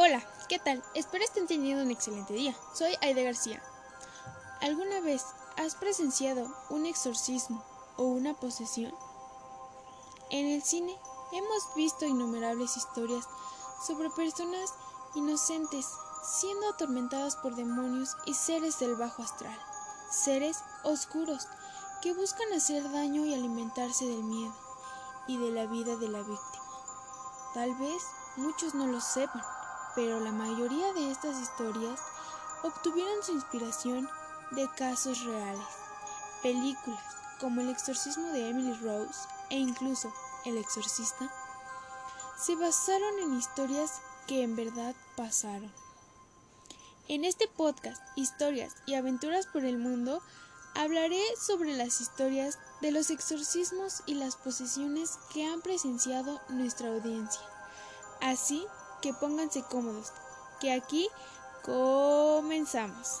Hola, ¿qué tal? Espero estén teniendo un excelente día. Soy Aide García. ¿Alguna vez has presenciado un exorcismo o una posesión? En el cine hemos visto innumerables historias sobre personas inocentes siendo atormentadas por demonios y seres del bajo astral, seres oscuros que buscan hacer daño y alimentarse del miedo y de la vida de la víctima. Tal vez muchos no lo sepan, pero la mayoría de estas historias obtuvieron su inspiración de casos reales. Películas como El exorcismo de Emily Rose e incluso El exorcista se basaron en historias que en verdad pasaron. En este podcast, Historias y Aventuras por el Mundo, hablaré sobre las historias de los exorcismos y las posesiones que han presenciado nuestra audiencia. Así que pónganse cómodos, que aquí comenzamos.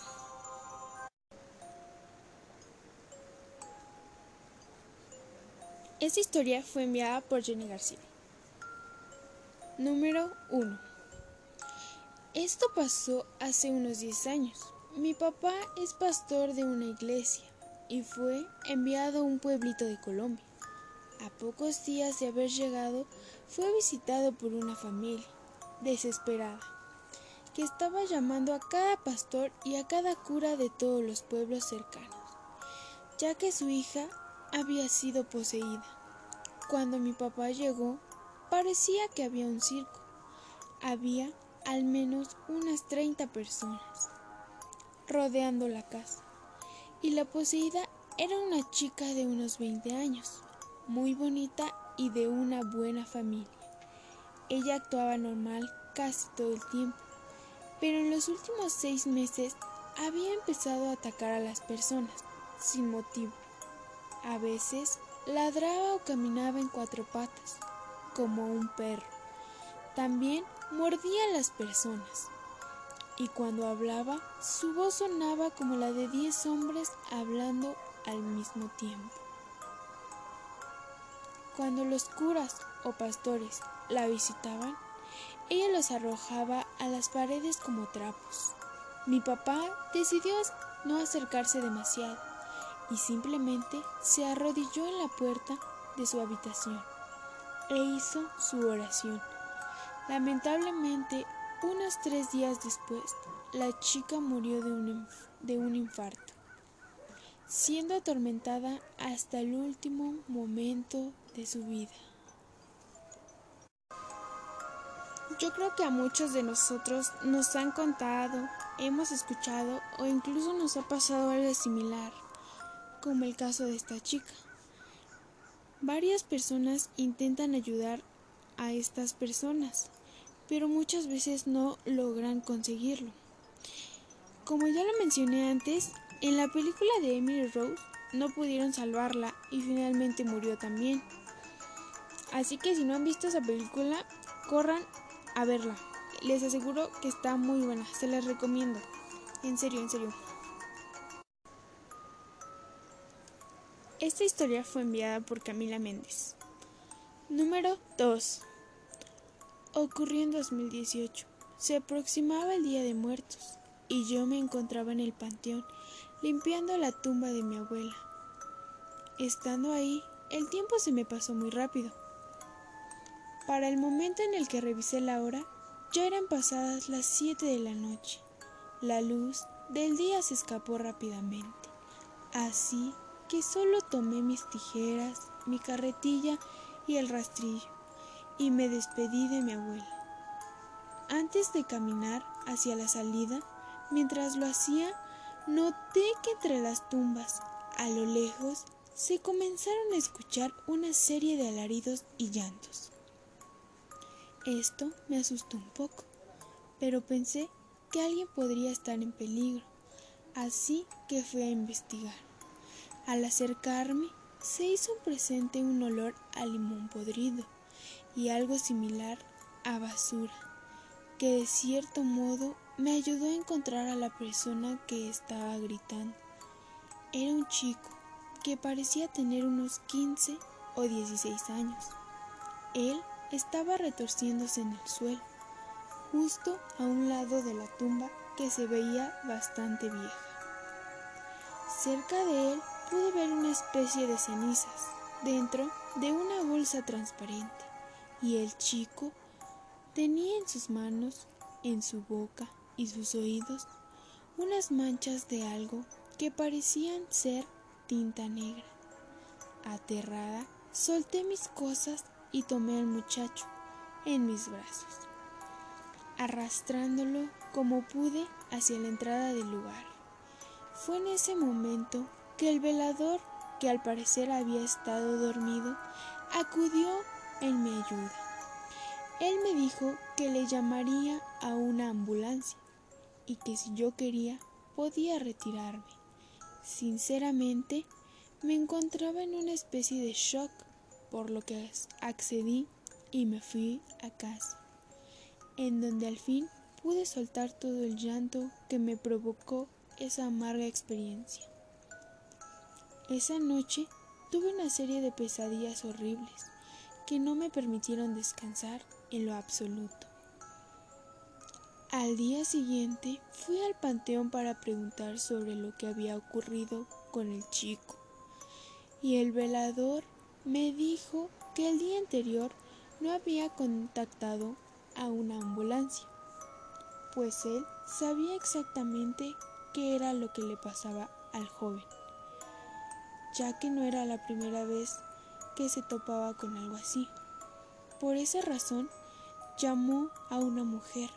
Esta historia fue enviada por Jenny García. Número 1. Esto pasó hace unos 10 años. Mi papá es pastor de una iglesia y fue enviado a un pueblito de Colombia. A pocos días de haber llegado, fue visitado por una familia desesperada, que estaba llamando a cada pastor y a cada cura de todos los pueblos cercanos, ya que su hija había sido poseída. Cuando mi papá llegó, parecía que había un circo. Había al menos unas 30 personas rodeando la casa, y la poseída era una chica de unos 20 años, muy bonita y de una buena familia. Ella actuaba normal casi todo el tiempo, pero en los últimos seis meses había empezado a atacar a las personas, sin motivo. A veces ladraba o caminaba en cuatro patas, como un perro. También mordía a las personas. Y cuando hablaba, su voz sonaba como la de diez hombres hablando al mismo tiempo. Cuando los curas o pastores la visitaban, ella los arrojaba a las paredes como trapos. Mi papá decidió no acercarse demasiado y simplemente se arrodilló en la puerta de su habitación e hizo su oración. Lamentablemente, unos tres días después, la chica murió de un, de un infarto, siendo atormentada hasta el último momento de su vida. Yo creo que a muchos de nosotros nos han contado, hemos escuchado o incluso nos ha pasado algo similar, como el caso de esta chica. Varias personas intentan ayudar a estas personas, pero muchas veces no logran conseguirlo. Como ya lo mencioné antes, en la película de Emily Rose no pudieron salvarla y finalmente murió también. Así que si no han visto esa película, corran a verla. Les aseguro que está muy buena, se las recomiendo. En serio, en serio. Esta historia fue enviada por Camila Méndez. Número 2. Ocurrió en 2018. Se aproximaba el Día de Muertos y yo me encontraba en el panteón limpiando la tumba de mi abuela. Estando ahí, el tiempo se me pasó muy rápido. Para el momento en el que revisé la hora, ya eran pasadas las siete de la noche. La luz del día se escapó rápidamente. Así que solo tomé mis tijeras, mi carretilla y el rastrillo, y me despedí de mi abuela. Antes de caminar hacia la salida, mientras lo hacía, noté que entre las tumbas, a lo lejos, se comenzaron a escuchar una serie de alaridos y llantos. Esto me asustó un poco, pero pensé que alguien podría estar en peligro, así que fui a investigar. Al acercarme, se hizo presente un olor a limón podrido y algo similar a basura, que de cierto modo me ayudó a encontrar a la persona que estaba gritando. Era un chico que parecía tener unos 15 o 16 años. Él estaba retorciéndose en el suelo, justo a un lado de la tumba que se veía bastante vieja. Cerca de él pude ver una especie de cenizas dentro de una bolsa transparente y el chico tenía en sus manos, en su boca y sus oídos unas manchas de algo que parecían ser tinta negra. Aterrada, solté mis cosas y tomé al muchacho en mis brazos, arrastrándolo como pude hacia la entrada del lugar. Fue en ese momento que el velador, que al parecer había estado dormido, acudió en mi ayuda. Él me dijo que le llamaría a una ambulancia y que si yo quería podía retirarme. Sinceramente, me encontraba en una especie de shock, por lo que accedí y me fui a casa, en donde al fin pude soltar todo el llanto que me provocó esa amarga experiencia. Esa noche tuve una serie de pesadillas horribles que no me permitieron descansar en lo absoluto. Al día siguiente fui al panteón para preguntar sobre lo que había ocurrido con el chico y el velador me dijo que el día anterior no había contactado a una ambulancia, pues él sabía exactamente qué era lo que le pasaba al joven, ya que no era la primera vez que se topaba con algo así. Por esa razón, llamó a una mujer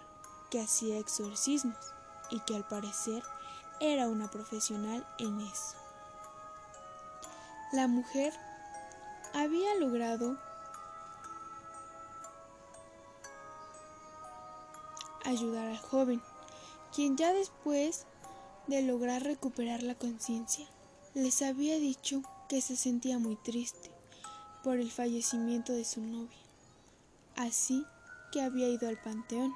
que hacía exorcismos y que al parecer era una profesional en eso. La mujer había logrado ayudar al joven, quien ya después de lograr recuperar la conciencia, les había dicho que se sentía muy triste por el fallecimiento de su novia, así que había ido al panteón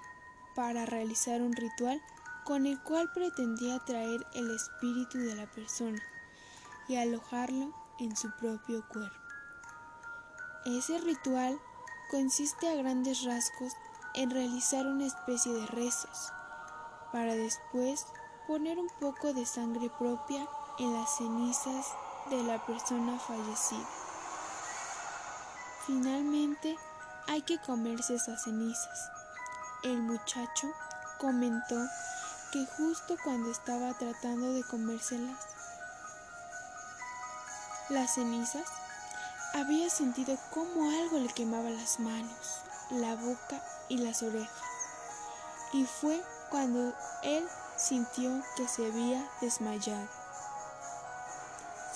para realizar un ritual con el cual pretendía traer el espíritu de la persona y alojarlo en su propio cuerpo. Ese ritual consiste a grandes rasgos en realizar una especie de rezos, para después poner un poco de sangre propia en las cenizas de la persona fallecida. Finalmente, hay que comerse esas cenizas. El muchacho comentó que justo cuando estaba tratando de comérselas, las cenizas, había sentido como algo le quemaba las manos, la boca y las orejas. Y fue cuando él sintió que se había desmayado.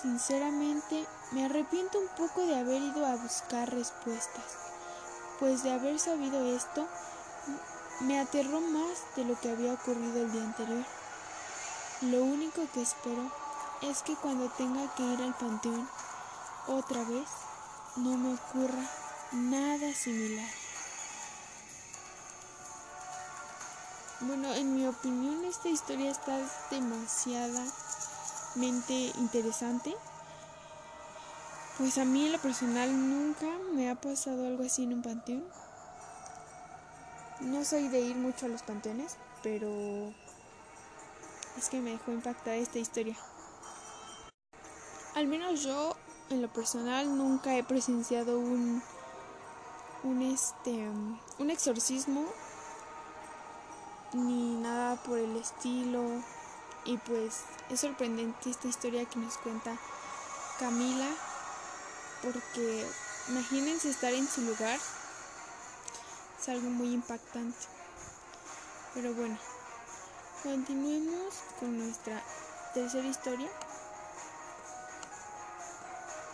Sinceramente, me arrepiento un poco de haber ido a buscar respuestas, pues de haber sabido esto, me aterró más de lo que había ocurrido el día anterior. Lo único que espero es que cuando tenga que ir al panteón otra vez, no me ocurra nada similar. Bueno, en mi opinión esta historia está demasiadamente interesante. Pues a mí en lo personal nunca me ha pasado algo así en un panteón. No soy de ir mucho a los panteones, pero es que me dejó impactada esta historia. Al menos yo en lo personal nunca he presenciado un un este un exorcismo ni nada por el estilo. Y pues es sorprendente esta historia que nos cuenta Camila, porque imagínense estar en su lugar, es algo muy impactante. Pero bueno, continuemos con nuestra tercera historia.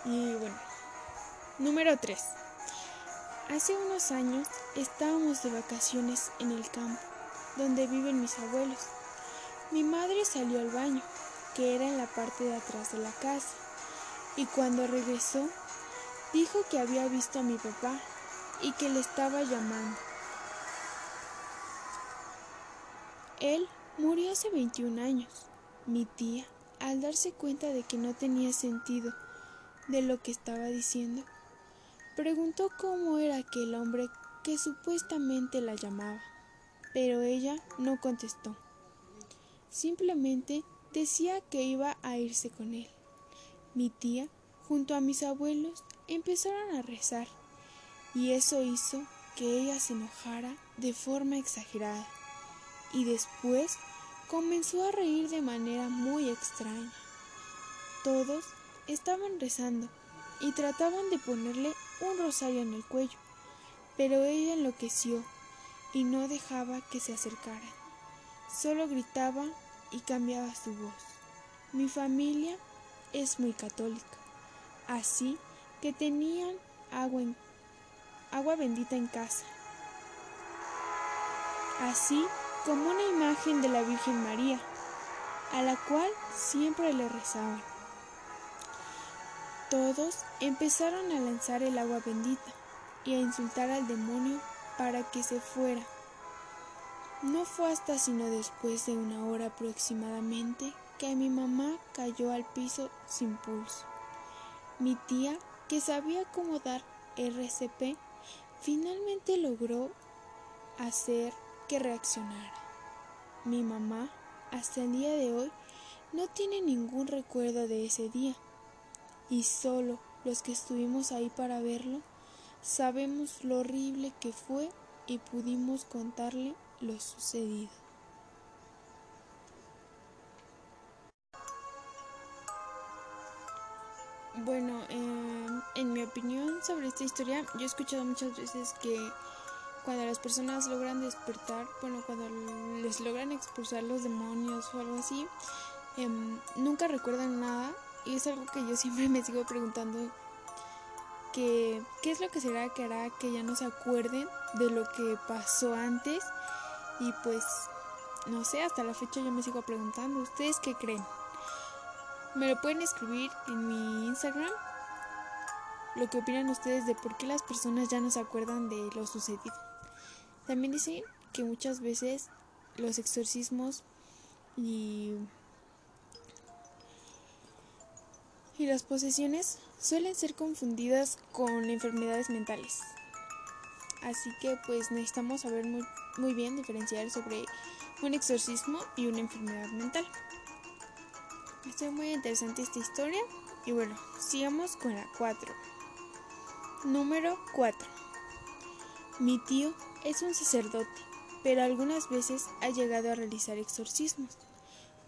Y bueno, número 3. Hace unos años estábamos de vacaciones en el campo donde viven mis abuelos. Mi madre salió al baño, que era en la parte de atrás de la casa, y cuando regresó, dijo que había visto a mi papá y que le estaba llamando. Él murió hace 21 años. Mi tía, al darse cuenta de que no tenía sentido de lo que estaba diciendo, preguntó cómo era aquel hombre que supuestamente la llamaba. pero ella no contestó. Simplemente decía que iba a irse con él. Mi tía, junto a mis abuelos, empezaron a rezar y eso hizo que ella se enojara de forma exagerada y después comenzó a reír de manera muy extraña. Todos estaban rezando y trataban de ponerle un rosario en el cuello, pero ella enloqueció y no dejaba que se acercaran. Solo gritaba y cambiaba su voz. Mi familia es muy católica, así que tenían agua, en, agua bendita en casa, así como una imagen de la Virgen María, a la cual siempre le rezaban. Todos empezaron a lanzar el agua bendita y a insultar al demonio para que se fuera. No fue hasta sino después de una hora aproximadamente que mi mamá cayó al piso sin pulso. Mi tía, que sabía cómo dar RCP, finalmente logró hacer que reaccionara. Mi mamá, hasta el día de hoy, no tiene ningún recuerdo de ese día, y solo los que estuvimos ahí para verlo sabemos lo horrible que fue y pudimos contarle lo sucedido. Bueno, en mi opinión sobre esta historia, yo he escuchado muchas veces que cuando las personas logran despertar, bueno, cuando les logran expulsar los demonios o algo así, em, nunca recuerdan nada y es algo que yo siempre me sigo preguntando que qué es lo que será que hará que ya no se acuerden de lo que pasó antes y pues no sé, hasta la fecha yo me sigo preguntando, ¿ustedes qué creen? Me lo pueden escribir en mi Instagram lo que opinan ustedes de por qué las personas ya no se acuerdan de lo sucedido. También dicen que muchas veces los exorcismos y, y las posesiones suelen ser confundidas con enfermedades mentales. Así que pues necesitamos saber muy, bien diferenciar sobre un exorcismo y una enfermedad mental. Está muy interesante esta historia y bueno, sigamos con la 4. Número 4. Mi tío es un sacerdote, pero algunas veces ha llegado a realizar exorcismos.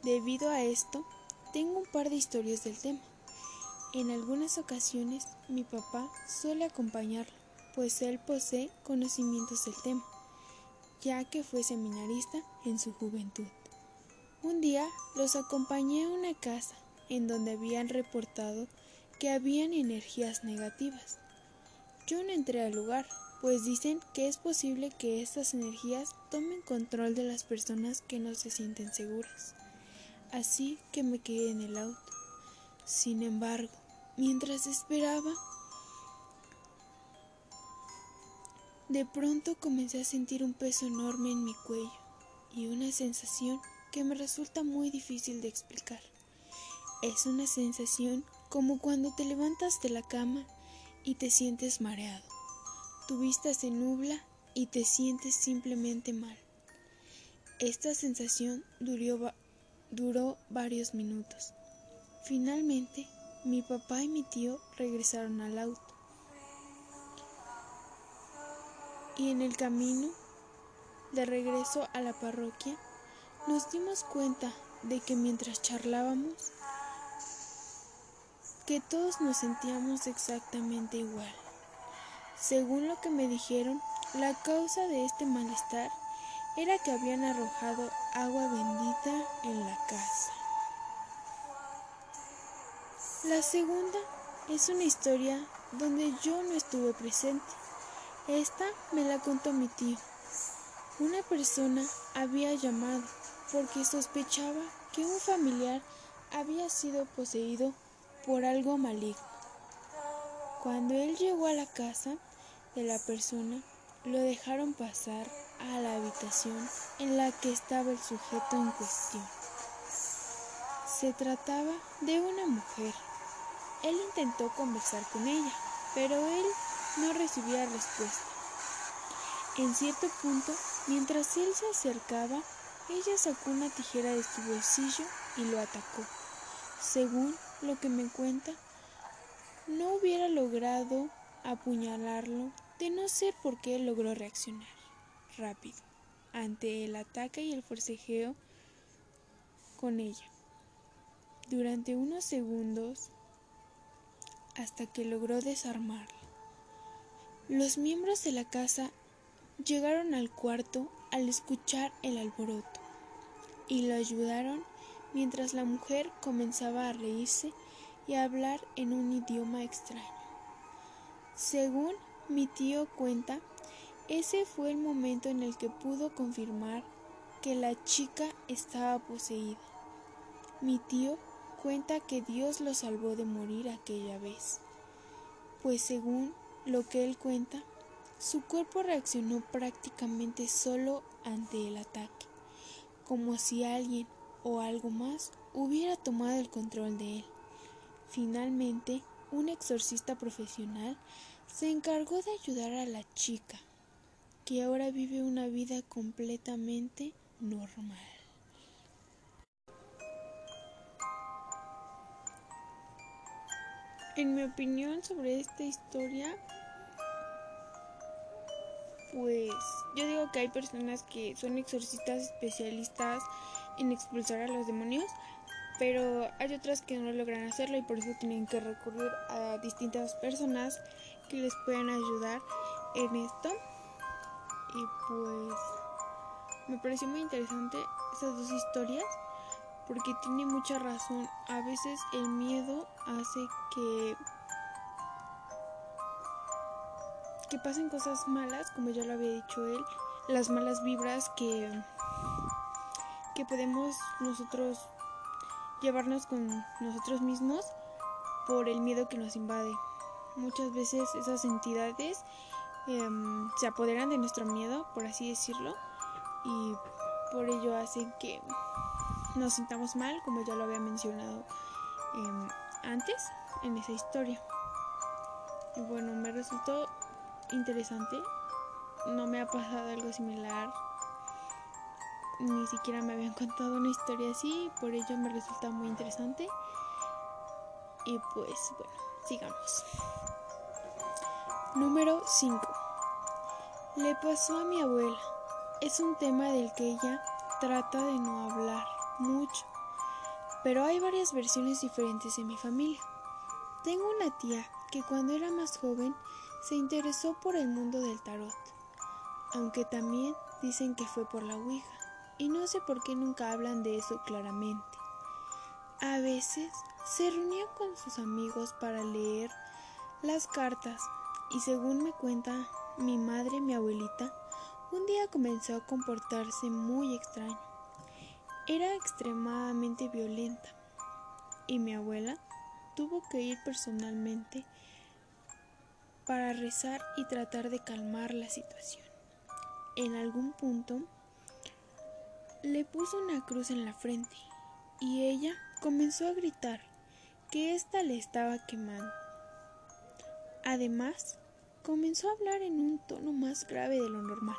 Debido a esto, tengo un par de historias del tema. En algunas ocasiones mi papá suele acompañarlo, pues él posee conocimientos del tema, ya que fue seminarista en su juventud. Un día los acompañé a una casa en donde habían reportado que habían energías negativas. Yo no entré al lugar, pues dicen que es posible que estas energías tomen control de las personas que no se sienten seguras. Así que me quedé en el auto. Sin embargo, mientras esperaba, de pronto comencé a sentir un peso enorme en mi cuello y una sensación que me resulta muy difícil de explicar. Es una sensación como cuando te levantas de la cama y te sientes mareado. Tu vista se nubla y te sientes simplemente mal. Esta sensación duró, varios minutos. Finalmente, mi papá y mi tío regresaron al auto. Y en el camino de regreso a la parroquia, nos dimos cuenta de que mientras charlábamos, que todos nos sentíamos exactamente igual. Según lo que me dijeron, la causa de este malestar era que habían arrojado agua bendita en la casa. La segunda es una historia donde yo no estuve presente. Esta me la contó mi tío. Una persona había llamado porque sospechaba que un familiar había sido poseído por algo maligno. Cuando él llegó a la casa de la persona, lo dejaron pasar a la habitación en la que estaba el sujeto en cuestión. Se trataba de una mujer. Él intentó conversar con ella, pero él no recibía respuesta. En cierto punto Mientras él se acercaba, ella sacó una tijera de su bolsillo y lo atacó. Según lo que me cuenta, no hubiera logrado apuñalarlo de no ser porque él logró reaccionar rápido ante el ataque y el forcejeo con ella durante unos segundos hasta que logró desarmarla. Los miembros de la casa llegaron al cuarto al escuchar el alboroto y lo ayudaron mientras la mujer comenzaba a reírse y a hablar en un idioma extraño. Según mi tío cuenta, ese fue el momento en el que pudo confirmar que la chica estaba poseída. Mi tío cuenta que Dios lo salvó de morir aquella vez, pues según lo que él cuenta, su cuerpo reaccionó prácticamente solo ante el ataque, como si alguien o algo más hubiera tomado el control de él. Finalmente, un exorcista profesional se encargó de ayudar a la chica, que ahora vive una vida completamente normal. En mi opinión sobre esta historia, pues yo digo que hay personas que son exorcistas especialistas en expulsar a los demonios, pero hay otras que no logran hacerlo y por eso tienen que recurrir a distintas personas que les puedan ayudar en esto. Y pues me pareció muy interesante esas dos historias porque tiene mucha razón. A veces el miedo hace que que pasen cosas malas, como ya lo había dicho él, las malas vibras que que podemos nosotros llevarnos con nosotros mismos por el miedo que nos invade. Muchas veces esas entidades em, se apoderan de nuestro miedo, por así decirlo, y por ello hacen que nos sintamos mal, como ya lo había mencionado em, antes en esa historia. Y bueno, me resultó interesante. No me ha pasado algo similar. Ni siquiera me habían contado una historia así, por ello me resulta muy interesante. Y pues bueno, sigamos. Número 5. Le pasó a mi abuela. Es un tema del que ella trata de no hablar mucho, pero hay varias versiones diferentes en mi familia. Tengo una tía que cuando era más joven se interesó por el mundo del tarot, aunque también dicen que fue por la Ouija, y no sé por qué nunca hablan de eso claramente. A veces se reunía con sus amigos para leer las cartas y según me cuenta mi madre, mi abuelita, un día comenzó a comportarse muy extraño. Era extremadamente violenta y mi abuela tuvo que ir personalmente para rezar y tratar de calmar la situación. En algún punto le puso una cruz en la frente y ella comenzó a gritar que ésta le estaba quemando. Además, comenzó a hablar en un tono más grave de lo normal.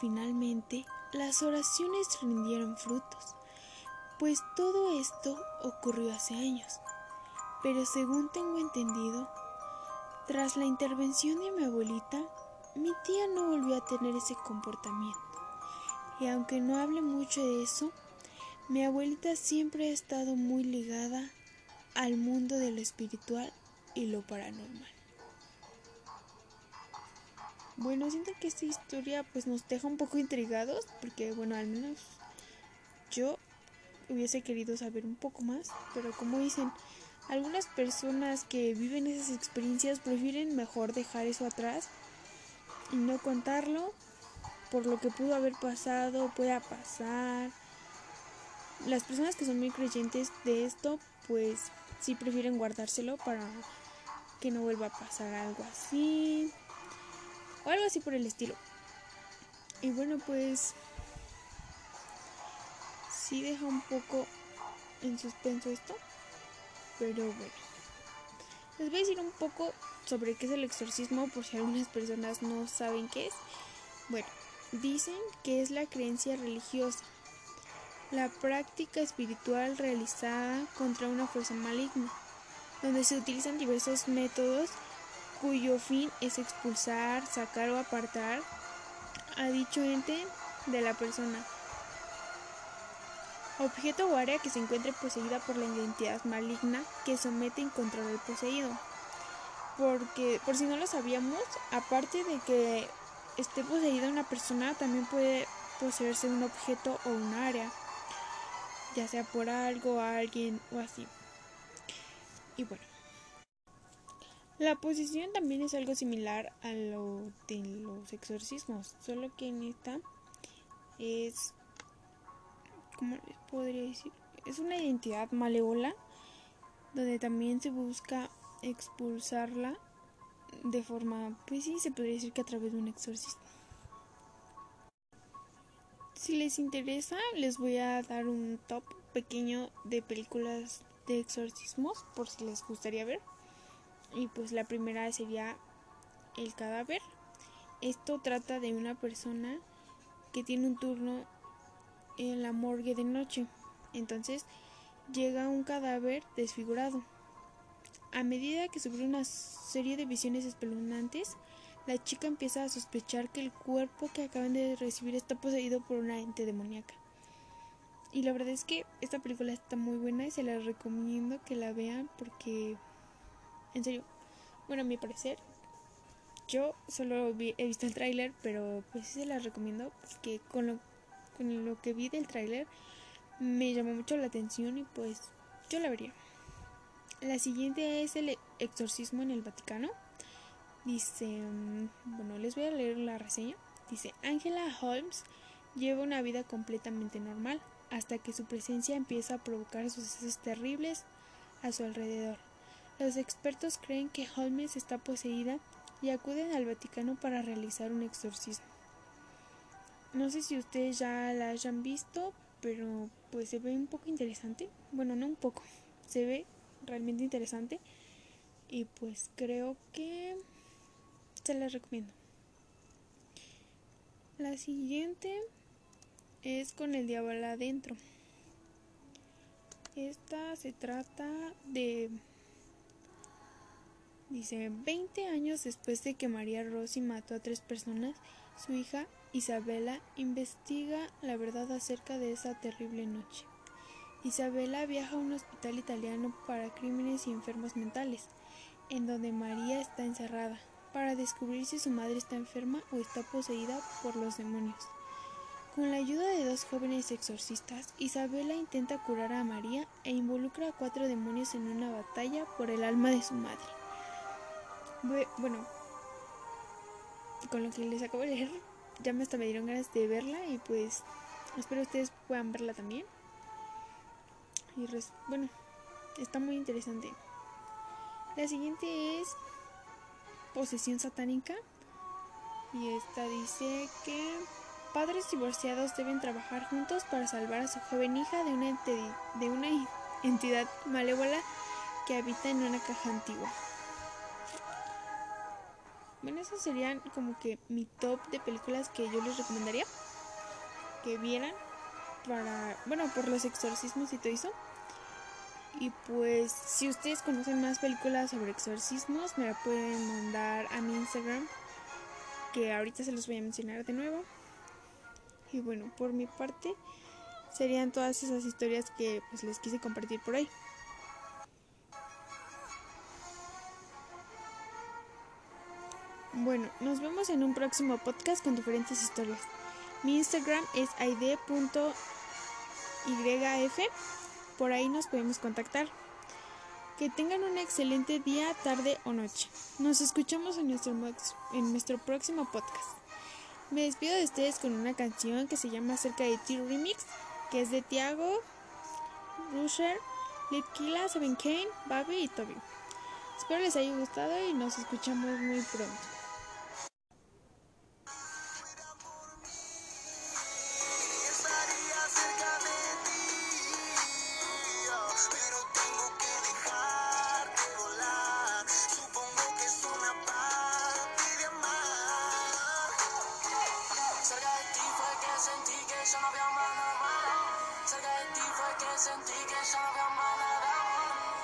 Finalmente, las oraciones rindieron frutos, pues todo esto ocurrió hace años. Pero según tengo entendido, tras la intervención de mi abuelita, mi tía no volvió a tener ese comportamiento. Y aunque no hable mucho de eso, mi abuelita siempre ha estado muy ligada al mundo de lo espiritual y lo paranormal. Bueno, siento que esta historia pues nos deja un poco intrigados porque bueno, al menos yo hubiese querido saber un poco más, pero como dicen, algunas personas que viven esas experiencias prefieren mejor dejar eso atrás y no contarlo por lo que pudo haber pasado, pueda pasar. Las personas que son muy creyentes de esto, pues sí prefieren guardárselo para que no vuelva a pasar algo así o algo así por el estilo. Y bueno, pues sí deja un poco en suspenso esto, pero bueno. Les voy a decir un poco sobre qué es el exorcismo por si algunas personas no saben qué es. Bueno, dicen que es la creencia religiosa, la práctica espiritual realizada contra una fuerza maligna, donde se utilizan diversos métodos cuyo fin es expulsar, sacar o apartar a dicho ente de la persona. Objeto o área que se encuentre poseída por la identidad maligna que somete y controla al poseído. Porque, por si no lo sabíamos, aparte de que esté poseída una persona, también puede poseerse un objeto o un área, ya sea por algo, alguien o así. Y bueno. La posesión también es algo similar a lo de los exorcismos, solo que en esta es ¿cómo les podría decir? Es una identidad malévola donde también se busca expulsarla de forma, pues sí, se podría decir que a través de un exorcismo. Si les interesa, les voy a dar un top pequeño de películas de exorcismos por si les gustaría ver. Y pues la primera sería El cadáver. Esto trata de una persona que tiene un turno en la morgue de noche. Entonces llega un cadáver desfigurado. A medida que sufre una serie de visiones espeluznantes, la chica empieza a sospechar que el cuerpo que acaban de recibir está poseído por una ente demoníaca. Y la verdad es que esta película está muy buena y se la recomiendo que la vean porque, en serio, bueno, a mi parecer, yo solo he visto el tráiler, pero pues sí se la recomiendo porque con lo con lo que vi del tráiler me llamó mucho la atención y pues yo la vería. La siguiente es el exorcismo en el Vaticano. Dice, mm, bueno, les voy a leer la reseña. Dice, Angela Holmes lleva una vida completamente normal hasta que su presencia empieza a provocar sucesos terribles a su alrededor. Los expertos creen que Holmes está poseída y acuden al Vaticano para realizar un exorcismo. No sé si ustedes ya la hayan visto, pero pues se ve un poco interesante. Bueno, no un poco, se ve realmente interesante. Y pues creo que se la recomiendo. La siguiente es con el diablo adentro. Esta se trata de... Dice, 20 años después de que María Rossi mató a tres personas, su hija Isabela investiga la verdad acerca de esa terrible noche. Isabela viaja a un hospital italiano para crímenes y enfermos mentales, en donde María está encerrada, para descubrir si su madre está enferma o está poseída por los demonios. Con la ayuda de dos jóvenes exorcistas, Isabela intenta curar a María e involucra a cuatro demonios en una batalla por el alma de su madre. Bueno, con lo que les acabo de leer, ya me hasta me dieron ganas de verla y pues espero ustedes puedan verla también. Y bueno, está muy interesante. La siguiente es posesión satánica y esta dice que padres divorciados deben trabajar juntos para salvar a su joven hija de una, de una entidad malévola que habita en una caja antigua. Bueno, esos serían como que mi top de películas que yo les recomendaría que vieran para, bueno, por los exorcismos y todo eso. Y pues si ustedes conocen más películas sobre exorcismos, me la pueden mandar a mi Instagram, que ahorita se los voy a mencionar de nuevo. Y bueno, por mi parte serían todas esas historias que pues les quise compartir por ahí. Bueno, nos vemos en un próximo podcast con diferentes historias. Mi Instagram es id.yf. Por ahí nos podemos contactar. Que tengan un excelente día, tarde o noche. Nos escuchamos en nuestro, en nuestro próximo podcast. Me despido de ustedes con una canción que se llama Cerca de Ti Remix, que es de Tiago, Rusher, Litkila, Seven Kane, Babi y Toby. Espero les haya gustado y nos escuchamos muy pronto.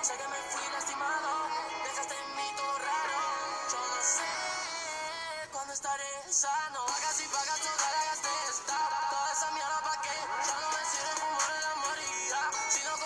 Sé que me fui lastimado, dejaste en mí todo raro. Yo no sé cuándo estaré sano. Pagas y pagas toda la gastesta. Toda esa mierda pa' qué. Ya no me sirve fumar el amor y ya. Si no